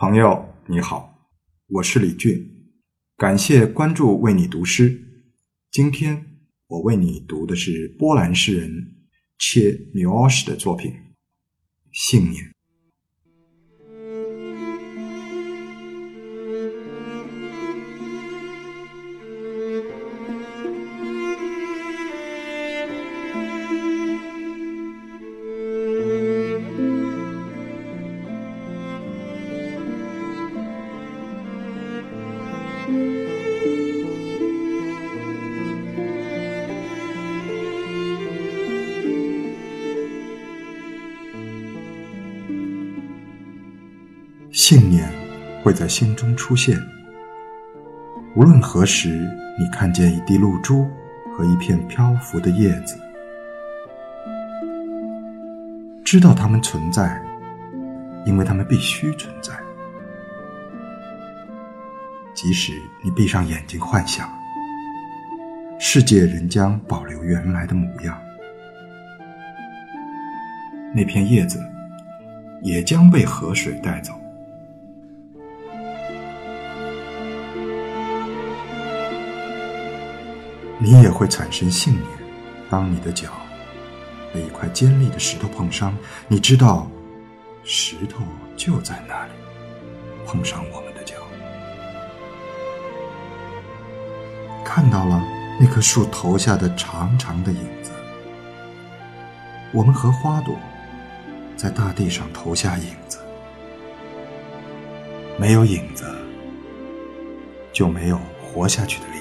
朋友你好，我是李俊，感谢关注为你读诗。今天我为你读的是波兰诗人切米奥什的作品《信念》。信念会在心中出现。无论何时，你看见一滴露珠和一片漂浮的叶子，知道它们存在，因为它们必须存在。即使你闭上眼睛幻想，世界仍将保留原来的模样，那片叶子也将被河水带走。你也会产生信念。当你的脚被一块尖利的石头碰伤，你知道，石头就在那里，碰上我们的脚。看到了那棵树投下的长长的影子。我们和花朵在大地上投下影子。没有影子，就没有活下去的力量。